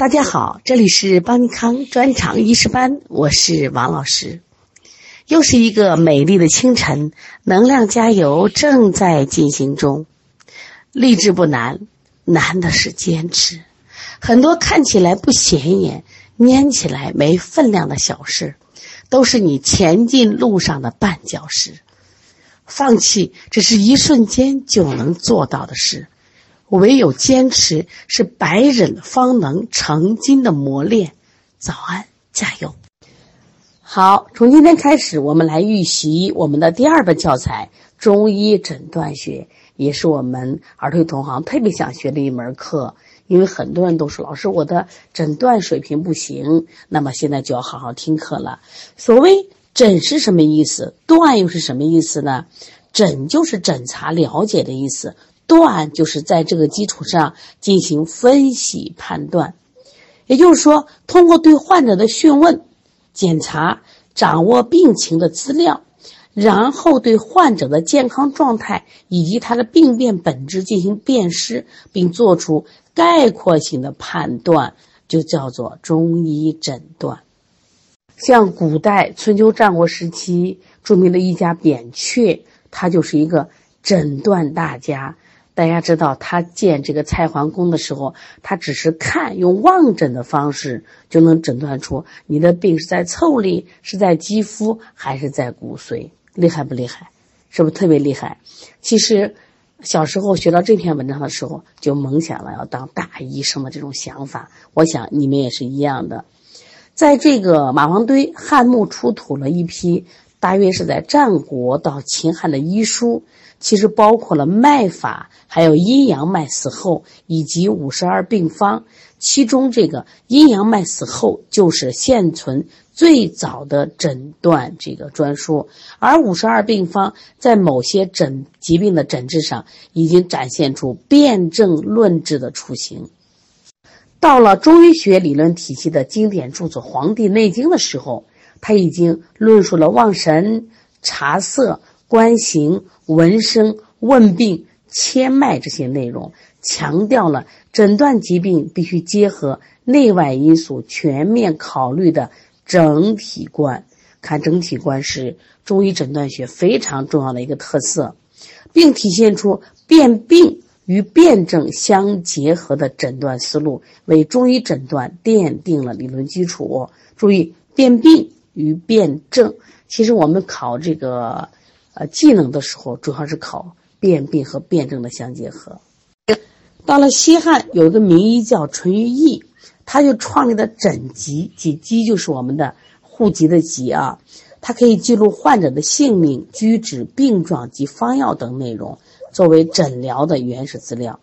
大家好，这里是邦尼康专场医师班，我是王老师。又是一个美丽的清晨，能量加油正在进行中。励志不难，难的是坚持。很多看起来不显眼、粘起来没分量的小事，都是你前进路上的绊脚石。放弃只是一瞬间就能做到的事。唯有坚持是百忍方能成金的磨练。早安，加油！好，从今天开始，我们来预习我们的第二本教材《中医诊断学》，也是我们儿童同行特别想学的一门课。因为很多人都说，老师，我的诊断水平不行。那么现在就要好好听课了。所谓诊是什么意思？断又是什么意思呢？诊就是诊查、了解的意思。断就是在这个基础上进行分析判断，也就是说，通过对患者的询问、检查，掌握病情的资料，然后对患者的健康状态以及他的病变本质进行辨识，并做出概括性的判断，就叫做中医诊断。像古代春秋战国时期著名的医家扁鹊，他就是一个诊断大家。大家知道，他见这个蔡桓公的时候，他只是看，用望诊的方式就能诊断出你的病是在腠理，是在肌肤，还是在骨髓，厉害不厉害？是不是特别厉害？其实，小时候学到这篇文章的时候，就萌想了要当大医生的这种想法。我想你们也是一样的。在这个马王堆汉墓出土了一批，大约是在战国到秦汉的医书。其实包括了脉法，还有阴阳脉死后以及五十二病方。其中这个阴阳脉死后就是现存最早的诊断这个专书，而五十二病方在某些诊疾病的诊治上已经展现出辨证论治的雏形。到了中医学理论体系的经典著作《黄帝内经》的时候，他已经论述了望神、察色。观形、闻声、问病、切脉这些内容，强调了诊断疾病必须结合内外因素全面考虑的整体观。看整体观是中医诊断学非常重要的一个特色，并体现出辨病与辨证相结合的诊断思路，为中医诊断奠定了理论基础。注意，辨病与辨证，其实我们考这个。呃，技能的时候主要是考辨病和辨证的相结合。到了西汉，有一个名医叫淳于意，他就创立的诊籍，籍籍就是我们的户籍的籍啊。它可以记录患者的姓名、居址、病状及方药等内容，作为诊疗的原始资料。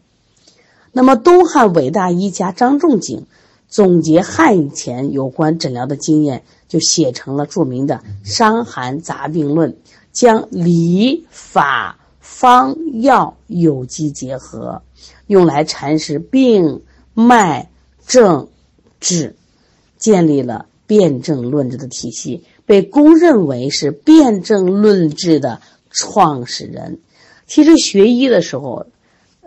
那么，东汉伟大医家张仲景总结汉以前有关诊疗的经验，就写成了著名的《伤寒杂病论》。将理、法、方、药有机结合，用来阐释病、脉、症、治，建立了辨证论治的体系，被公认为是辨证论治的创始人。其实学医的时候，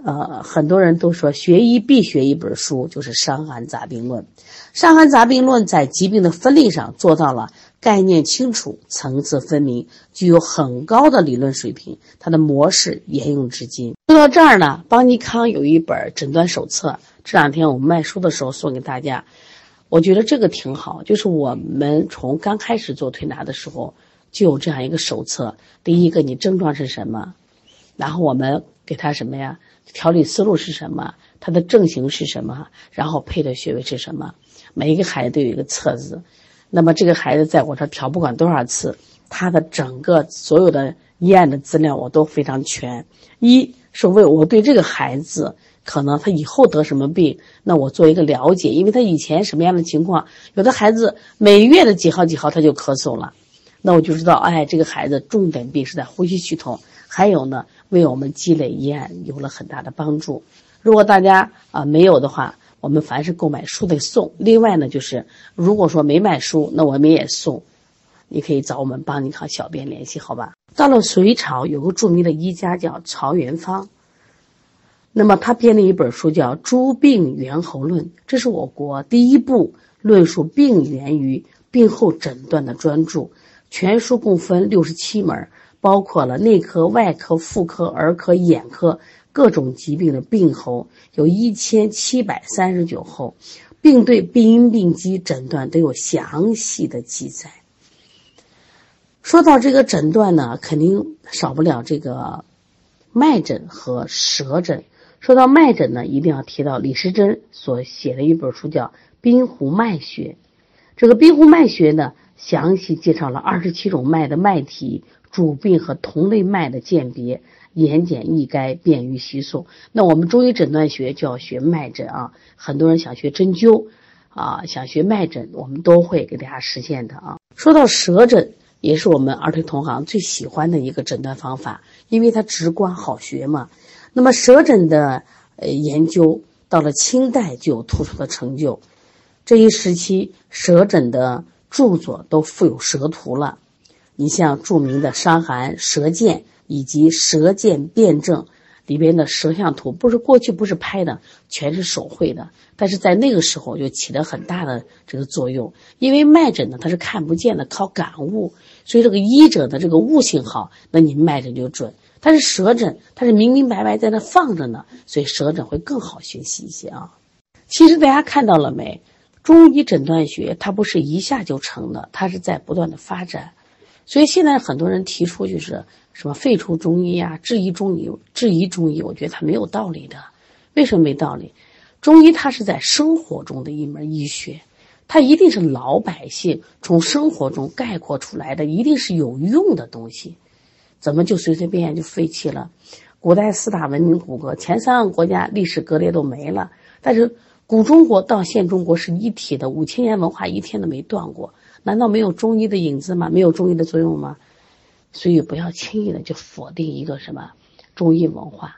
呃，很多人都说学医必学一本书，就是《伤寒杂病论》。《伤寒杂病论》在疾病的分类上做到了。概念清楚，层次分明，具有很高的理论水平。它的模式沿用至今。说到这儿呢，邦尼康有一本诊断手册，这两天我们卖书的时候送给大家。我觉得这个挺好，就是我们从刚开始做推拿的时候就有这样一个手册。第一个，你症状是什么？然后我们给他什么呀？调理思路是什么？他的症型是什么？然后配的穴位是什么？每一个孩子都有一个册子。那么这个孩子在我这调不管多少次，他的整个所有的医案的资料我都非常全。一是为我对这个孩子可能他以后得什么病，那我做一个了解，因为他以前什么样的情况，有的孩子每月的几号几号他就咳嗽了，那我就知道，哎，这个孩子重点病是在呼吸系统。还有呢，为我们积累医案有了很大的帮助。如果大家啊没有的话。我们凡是购买书得送，另外呢，就是如果说没买书，那我们也送，你可以找我们帮你和小编联系，好吧？到了隋朝，有个著名的医家叫曹元芳，那么他编了一本书叫《诸病源候论》，这是我国第一部论述病源于病后诊断的专著。全书共分六十七门，包括了内科、外科、妇科、儿科、眼科各种疾病的病候，有一千七百三十九候，并对病因病机诊断都有详细的记载。说到这个诊断呢，肯定少不了这个脉诊和舌诊。说到脉诊呢，一定要提到李时珍所写的一本书，叫《滨湖脉学》。这个《滨湖脉学》呢，详细介绍了二十七种脉的脉体、主病和同类脉的鉴别，言简意赅，便于习诵。那我们中医诊断学就要学脉诊啊，很多人想学针灸啊，想学脉诊，我们都会给大家实现的啊。说到舌诊，也是我们儿推同行最喜欢的一个诊断方法，因为它直观好学嘛。那么舌诊的呃研究到了清代就有突出的成就，这一时期舌诊的著作都附有舌图了。你像著名的《伤寒舌鉴》以及《舌鉴辨证》里边的舌象图，不是过去不是拍的，全是手绘的，但是在那个时候就起了很大的这个作用。因为脉诊呢它是看不见的，靠感悟，所以这个医者的这个悟性好，那你脉诊就准。但是舌诊，它是明明白白在那放着呢，所以舌诊会更好学习一些啊。其实大家看到了没？中医诊断学它不是一下就成的，它是在不断的发展。所以现在很多人提出就是什么废除中医呀、质疑中医、质疑中医，我觉得它没有道理的。为什么没道理？中医它是在生活中的一门医学，它一定是老百姓从生活中概括出来的，一定是有用的东西。怎么就随随便便就废弃了？古代四大文明古国，前三个国家历史割裂都没了，但是古中国到现中国是一体的，五千年文化一天都没断过。难道没有中医的影子吗？没有中医的作用吗？所以不要轻易的就否定一个什么中医文化。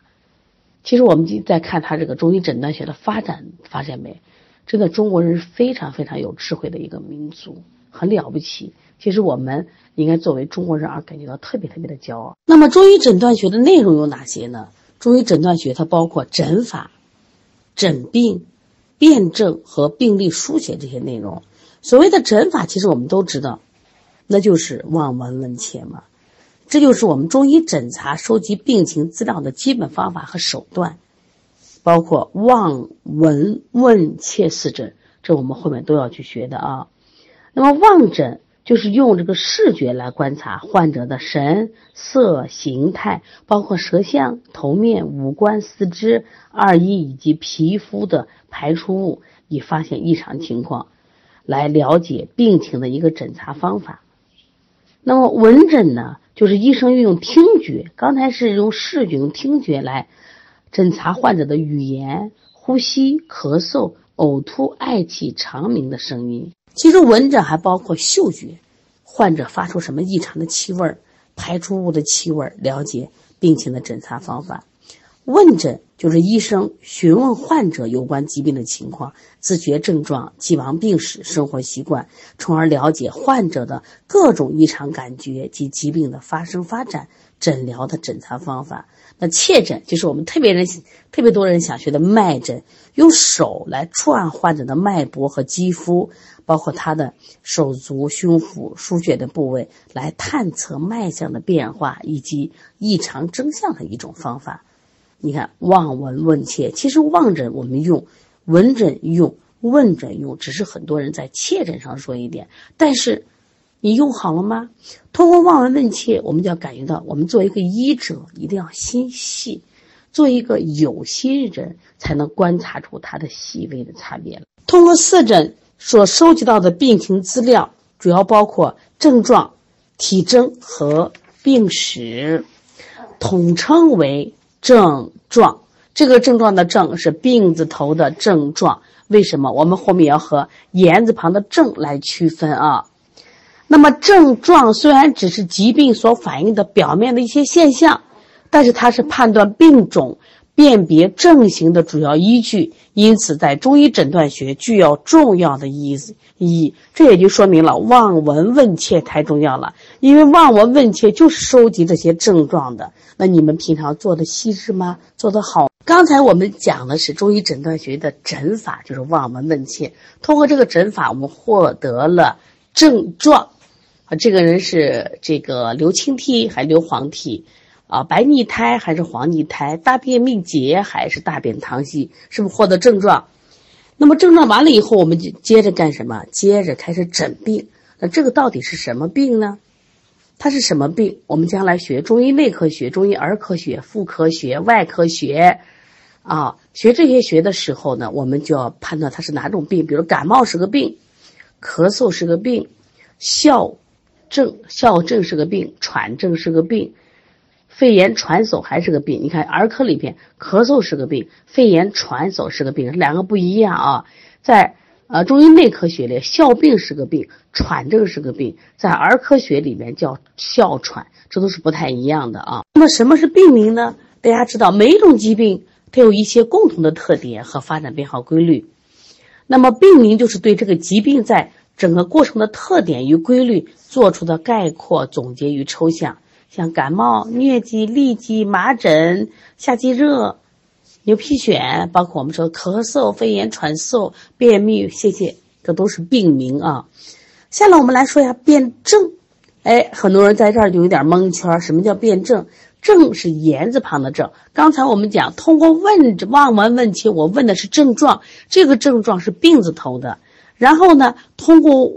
其实我们在看他这个中医诊断学的发展，发现没？真的中国人是非常非常有智慧的一个民族，很了不起。其实我们应该作为中国人而感觉到特别特别的骄傲。那么中医诊断学的内容有哪些呢？中医诊断学它包括诊法、诊病、辨证和病例书写这些内容。所谓的诊法，其实我们都知道，那就是望闻问切嘛。这就是我们中医诊查、收集病情资料的基本方法和手段，包括望、闻、问、切四诊，这我们后面都要去学的啊。那么望诊。就是用这个视觉来观察患者的神色形态，包括舌象、头面、五官、四肢、二衣以及皮肤的排出物，以发现异常情况，来了解病情的一个诊查方法。那么闻诊呢，就是医生运用听觉，刚才是用视觉、用听觉来诊查患者的语言、呼吸、咳嗽、呕吐、嗳气、长鸣的声音。其实闻诊还包括嗅觉，患者发出什么异常的气味儿，排出物的气味儿，了解病情的诊查方法。问诊就是医生询问患者有关疾病的情况、自觉症状、既往病史、生活习惯，从而了解患者的各种异常感觉及疾病的发生发展、诊疗的诊查方法。那切诊就是我们特别人特别多人想学的脉诊，用手来触按患者的脉搏和肌肤，包括他的手足、胸腹、腧穴的部位，来探测脉象的变化以及异常征象的一种方法。你看，望闻问切，其实望诊我们用，闻诊用，问诊用，只是很多人在切诊上说一点，但是你用好了吗？通过望闻问切，我们就要感觉到，我们作为一个医者，一定要心细，做一个有心人，才能观察出它的细微的差别通过四诊所收集到的病情资料，主要包括症状、体征和病史，统称为。症状，这个症状的症是病字头的症状。为什么？我们后面要和言字旁的症来区分啊。那么症状虽然只是疾病所反映的表面的一些现象，但是它是判断病种、辨别症型的主要依据。因此，在中医诊断学具有重要的意义。这也就说明了望闻问切太重要了。因为望闻问切就是收集这些症状的。那你们平常做的细致吗？做得好？刚才我们讲的是中医诊断学的诊法，就是望闻问切。通过这个诊法，我们获得了症状。啊，这个人是这个流清涕还是流黄涕？啊，白腻苔还是黄腻苔？大便秘结还是大便溏稀？是不是获得症状？那么症状完了以后，我们就接着干什么？接着开始诊病。那这个到底是什么病呢？它是什么病？我们将来学中医内科学、中医儿科学、妇科学、外科学，啊，学这些学的时候呢，我们就要判断它是哪种病。比如感冒是个病，咳嗽是个病，哮症哮症是个病，喘症是个病。肺炎喘嗽还是个病，你看儿科里边咳嗽是个病，肺炎喘嗽是个病，两个不一样啊。在呃中医内科学里，哮病是个病，喘症是个病，在儿科学里面叫哮喘，这都是不太一样的啊。那么什么是病名呢？大家知道每一种疾病它有一些共同的特点和发展变化规律，那么病名就是对这个疾病在整个过程的特点与规律做出的概括总结与抽象。像感冒、疟疾、痢疾、麻疹、夏季热、牛皮癣，包括我们说咳嗽、肺炎、喘嗽、便秘、泄泻，这都是病名啊。下来我们来说一下辨证。哎，很多人在这儿就有点蒙圈。什么叫辨证？证是言字旁的证。刚才我们讲，通过问望闻问切，我问的是症状，这个症状是病字头的。然后呢，通过。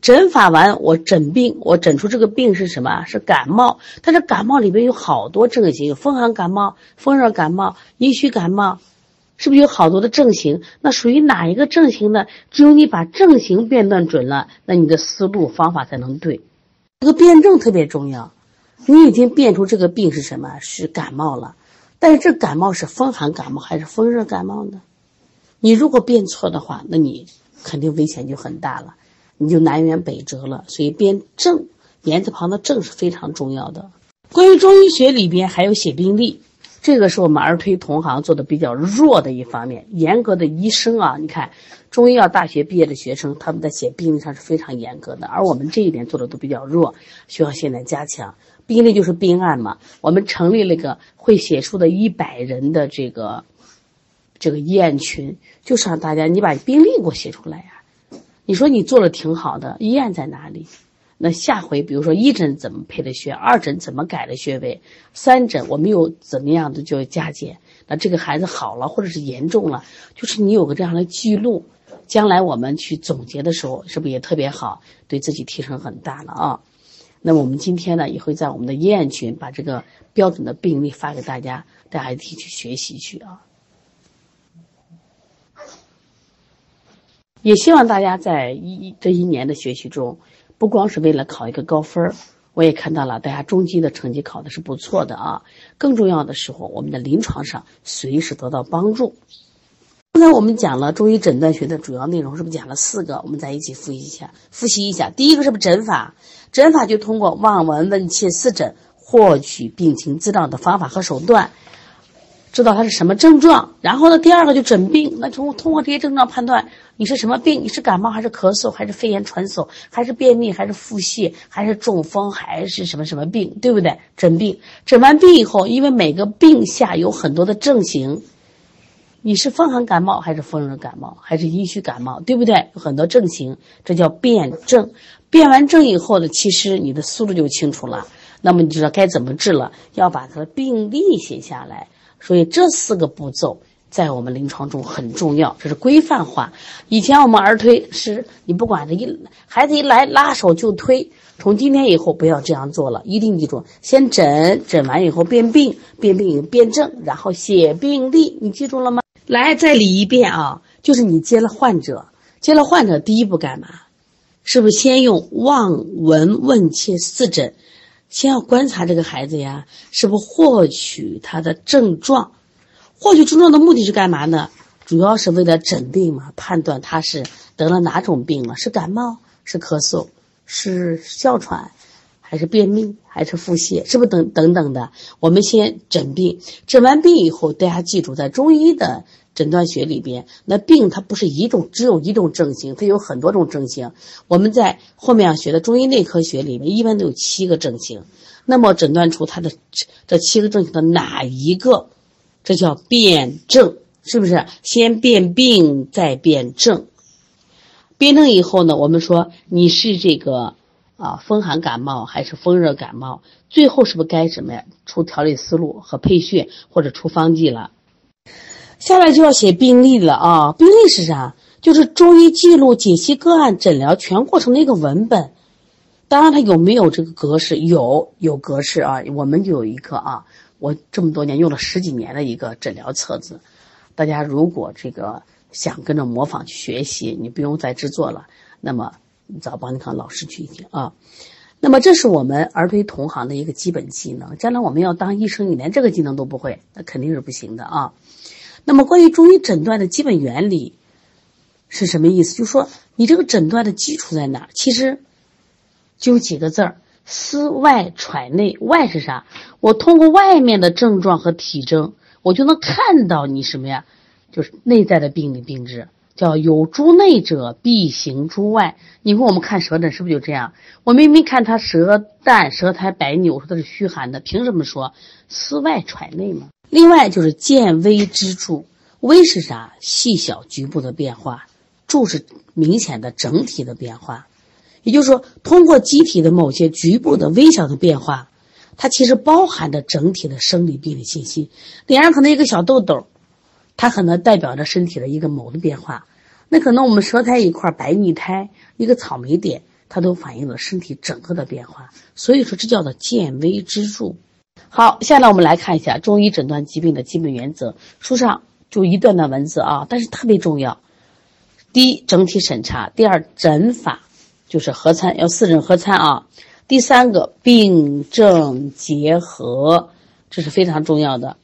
诊法完，我诊病，我诊出这个病是什么？是感冒。但是感冒里边有好多症型，有风寒感冒、风热感冒、阴虚感冒，是不是有好多的症型？那属于哪一个症型呢？只有你把症型辨断准了，那你的思路方法才能对。这个辨证特别重要。你已经辨出这个病是什么？是感冒了。但是这感冒是风寒感冒还是风热感冒呢？你如果辨错的话，那你肯定危险就很大了。你就南辕北辙了，所以辨证言字旁的证是非常重要的。关于中医学里边还有写病历，这个是我们儿推同行做的比较弱的一方面。严格的医生啊，你看中医药大学毕业的学生，他们在写病历上是非常严格的，而我们这一点做的都比较弱，需要现在加强。病例就是病案嘛，我们成立了个会写书的一百人的这个这个医案群，就是让大家你把病历给我写出来呀。你说你做的挺好的，医院在哪里？那下回比如说一诊怎么配的穴，二诊怎么改的穴位，三诊我们又怎么样的就加减？那这个孩子好了或者是严重了，就是你有个这样的记录，将来我们去总结的时候，是不是也特别好？对自己提升很大了啊！那我们今天呢，也会在我们的医院群把这个标准的病例发给大家，大家一起去学习去啊。也希望大家在一这一年的学习中，不光是为了考一个高分儿，我也看到了大家中级的成绩考的是不错的啊。更重要的时候，我们的临床上随时得到帮助。刚才我们讲了中医诊断学的主要内容，是不是讲了四个？我们再一起复习一下，复习一下。第一个是不是诊法？诊法就通过望闻问切四诊获取病情资料的方法和手段。知道他是什么症状，然后呢，第二个就诊病。那通通过这些症状判断你是什么病，你是感冒还是咳嗽，还是肺炎喘嗽，还是便秘，还是腹泻，还是中风，还是什么什么病，对不对？诊病，诊完病以后，因为每个病下有很多的症型，你是风寒感冒还是风热感冒，还是阴虚感冒，对不对？有很多症型，这叫辨证。辨完证以后呢，其实你的思路就清楚了，那么你知道该怎么治了，要把它的病例写下来。所以这四个步骤在我们临床中很重要，这是规范化。以前我们儿推是你不管他一孩子一来拉手就推，从今天以后不要这样做了，一定记住，先诊诊完以后辨病，辨病辨证，然后写病历，你记住了吗？来再理一遍啊，就是你接了患者，接了患者第一步干嘛？是不是先用望闻问切四诊？先要观察这个孩子呀，是不是获取他的症状？获取症状的目的是干嘛呢？主要是为了诊病嘛，判断他是得了哪种病了，是感冒，是咳嗽，是哮喘，还是便秘，还是腹泻，是不是等等等的？我们先诊病，诊完病以后，大家记住，在中医的。诊断学里边，那病它不是一种，只有一种症型，它有很多种症型。我们在后面要学的中医内科学里面，一般都有七个症型。那么诊断出它的这七个症型的哪一个这叫辨证，是不是？先辨病再辨证。辨证以后呢，我们说你是这个啊风寒感冒还是风热感冒？最后是不是该什么呀？出调理思路和配穴或者出方剂了？下来就要写病历了啊！病历是啥？就是中医记录解析个案诊疗全过程的一个文本。当然，它有没有这个格式？有，有格式啊。我们就有一个啊，我这么多年用了十几年的一个诊疗册子。大家如果这个想跟着模仿去学习，你不用再制作了，那么找邦尼康老师去一听啊。那么，这是我们儿推同行的一个基本技能。将来我们要当医生，你连这个技能都不会，那肯定是不行的啊。那么，关于中医诊断的基本原理是什么意思？就说，你这个诊断的基础在哪？其实就几个字儿：思外揣内。外是啥？我通过外面的症状和体征，我就能看到你什么呀？就是内在的病理病质。叫有诸内者，必行诸外。你说我们看舌诊是不是就这样？我明明看他舌淡、舌苔白腻，我说他是虚寒的，凭什么说思外揣内嘛？另外就是见微知著，微是啥？细小局部的变化，著是明显的整体的变化。也就是说，通过机体的某些局部的微小的变化，它其实包含着整体的生理病理信息。脸上可能一个小痘痘。它可能代表着身体的一个某的变化，那可能我们舌苔一块白腻苔，一个草莓点，它都反映了身体整个的变化。所以说，这叫做见微知著。好，下来我们来看一下中医诊断疾病的基本原则。书上就一段段文字啊，但是特别重要。第一，整体审查；第二，诊法，就是合参，要四诊合参啊。第三个，病症结合，这是非常重要的。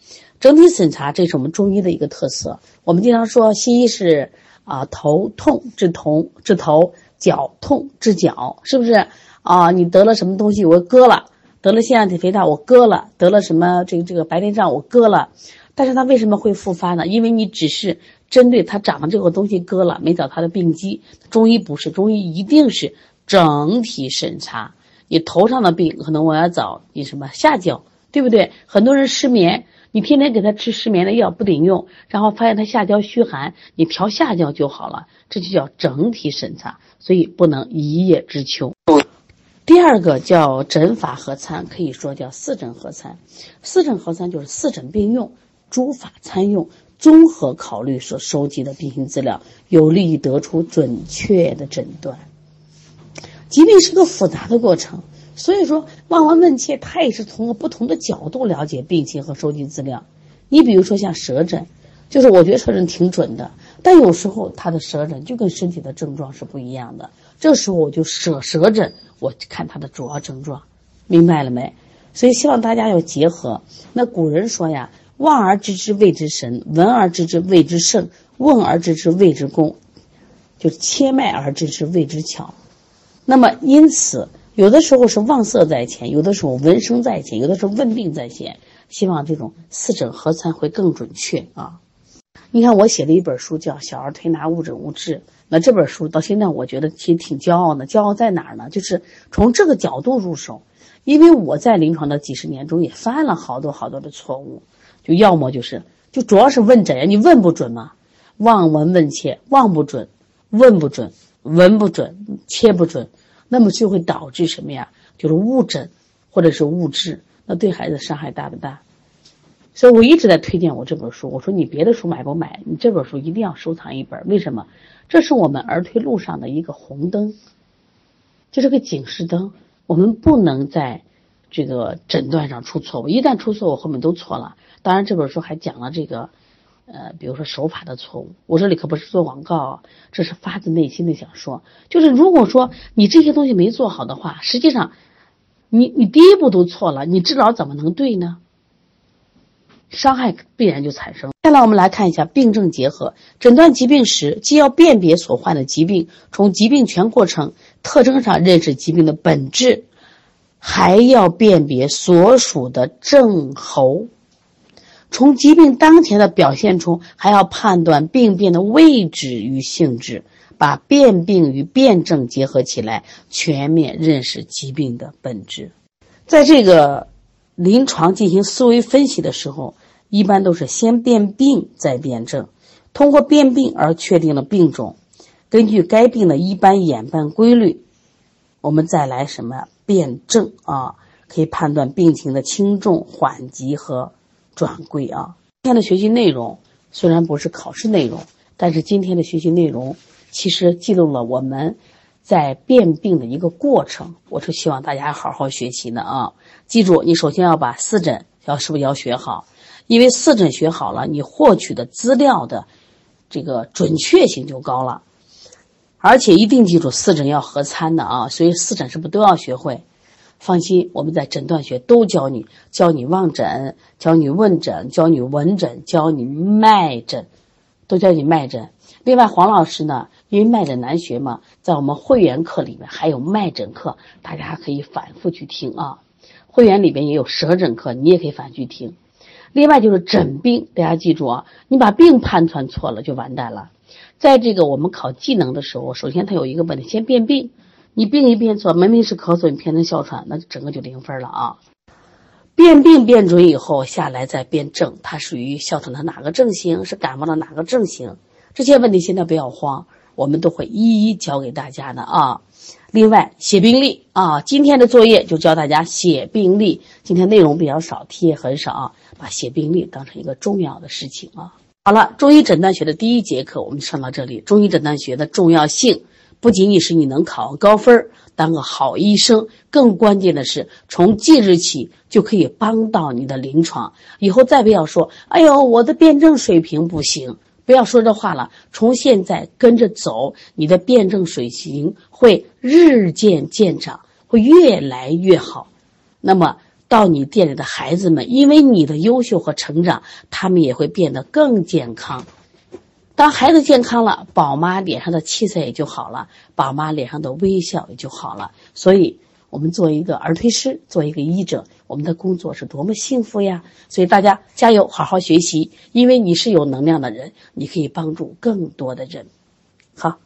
整体审查，这是我们中医的一个特色。我们经常说，西医是啊头痛治头治头，脚痛治脚，是不是啊？你得了什么东西，我割了；得了腺样体肥大，我割了；得了什么这个这个白内障，我割了。但是它为什么会复发呢？因为你只是针对它长的这个东西割了，没找它的病机。中医不是，中医一定是整体审查。你头上的病，可能我要找你什么下焦，对不对？很多人失眠。你天天给他吃失眠的药不顶用，然后发现他下焦虚寒，你调下焦就好了，这就叫整体审查，所以不能一叶知秋。第二个叫诊法合参，可以说叫四诊合参。四诊合参就是四诊并用，诸法参用，综合考虑所收集的病情资料，有利于得出准确的诊断。疾病是个复杂的过程。所以说，望闻问切，他也是从不同的角度了解病情和收集资料。你比如说像舌诊，就是我觉得舌诊挺准的，但有时候他的舌诊就跟身体的症状是不一样的。这时候我就舍舌诊，我看他的主要症状，明白了没？所以希望大家要结合。那古人说呀：“望而知之谓之神，闻而知之谓之圣，问而知之谓之功，就切脉而知之谓之巧。”那么因此。有的时候是望色在前，有的时候闻声在前，有的时候问病在先。希望这种四诊合参会更准确啊！你看我写的一本书叫《小儿推拿误诊误治》，那这本书到现在我觉得其实挺骄傲的。骄傲在哪儿呢？就是从这个角度入手，因为我在临床的几十年中也犯了好多好多的错误，就要么就是就主要是问诊呀，你问不准嘛，望闻问切望不准，问不准，闻不准，切不准。那么就会导致什么呀？就是误诊，或者是误治，那对孩子伤害大不大？所以我一直在推荐我这本书。我说你别的书买不买？你这本书一定要收藏一本。为什么？这是我们儿推路上的一个红灯，就是个警示灯。我们不能在这个诊断上出错误，一旦出错误，后面都错了。当然，这本书还讲了这个。呃，比如说手法的错误，我这里可不是做广告，这是发自内心的想说，就是如果说你这些东西没做好的话，实际上，你你第一步都错了，你治疗怎么能对呢？伤害必然就产生。接下来我们来看一下病症结合，诊断疾病时，既要辨别所患的疾病，从疾病全过程特征上认识疾病的本质，还要辨别所属的症候。从疾病当前的表现中，还要判断病变的位置与性质，把辨病与辨证结合起来，全面认识疾病的本质。在这个临床进行思维分析的时候，一般都是先辨病再辨证，通过辨病而确定了病种，根据该病的一般演变规律，我们再来什么辨证啊？可以判断病情的轻重缓急和转归啊。今天的学习内容虽然不是考试内容，但是今天的学习内容其实记录了我们在辨病的一个过程。我是希望大家好好学习的啊！记住，你首先要把四诊要是不是要学好？因为四诊学好了，你获取的资料的这个准确性就高了。而且一定记住，四诊要合参的啊！所以四诊是不是都要学会？放心，我们在诊断学都教你，教你望诊，教你问诊，教你闻诊，教你脉诊，都教你脉诊。另外，黄老师呢，因为脉诊难学嘛，在我们会员课里面还有脉诊课，大家可以反复去听啊。会员里边也有舌诊课，你也可以反复去听。另外就是诊病，大家记住啊，你把病判断错了就完蛋了。在这个我们考技能的时候，首先它有一个问题，先辨病。你病一辨错，明明是咳嗽，你偏成哮喘，那就整个就零分了啊！辨病辨准以后，下来再辨证，它属于哮喘的哪个症型，是感冒的哪个症型？这些问题现在不要慌，我们都会一一教给大家的啊。另外写病历啊，今天的作业就教大家写病历。今天内容比较少，题也很少，啊把写病历当成一个重要的事情啊。好了，中医诊断学的第一节课我们上到这里，中医诊断学的重要性。不仅仅是你能考高分当个好医生，更关键的是从即日起就可以帮到你的临床。以后再不要说“哎呦，我的辩证水平不行”，不要说这话了。从现在跟着走，你的辩证水平会日渐渐长，会越来越好。那么，到你店里的孩子们，因为你的优秀和成长，他们也会变得更健康。当孩子健康了，宝妈脸上的气色也就好了，宝妈脸上的微笑也就好了。所以，我们做一个儿推师，做一个医者，我们的工作是多么幸福呀！所以大家加油，好好学习，因为你是有能量的人，你可以帮助更多的人。好。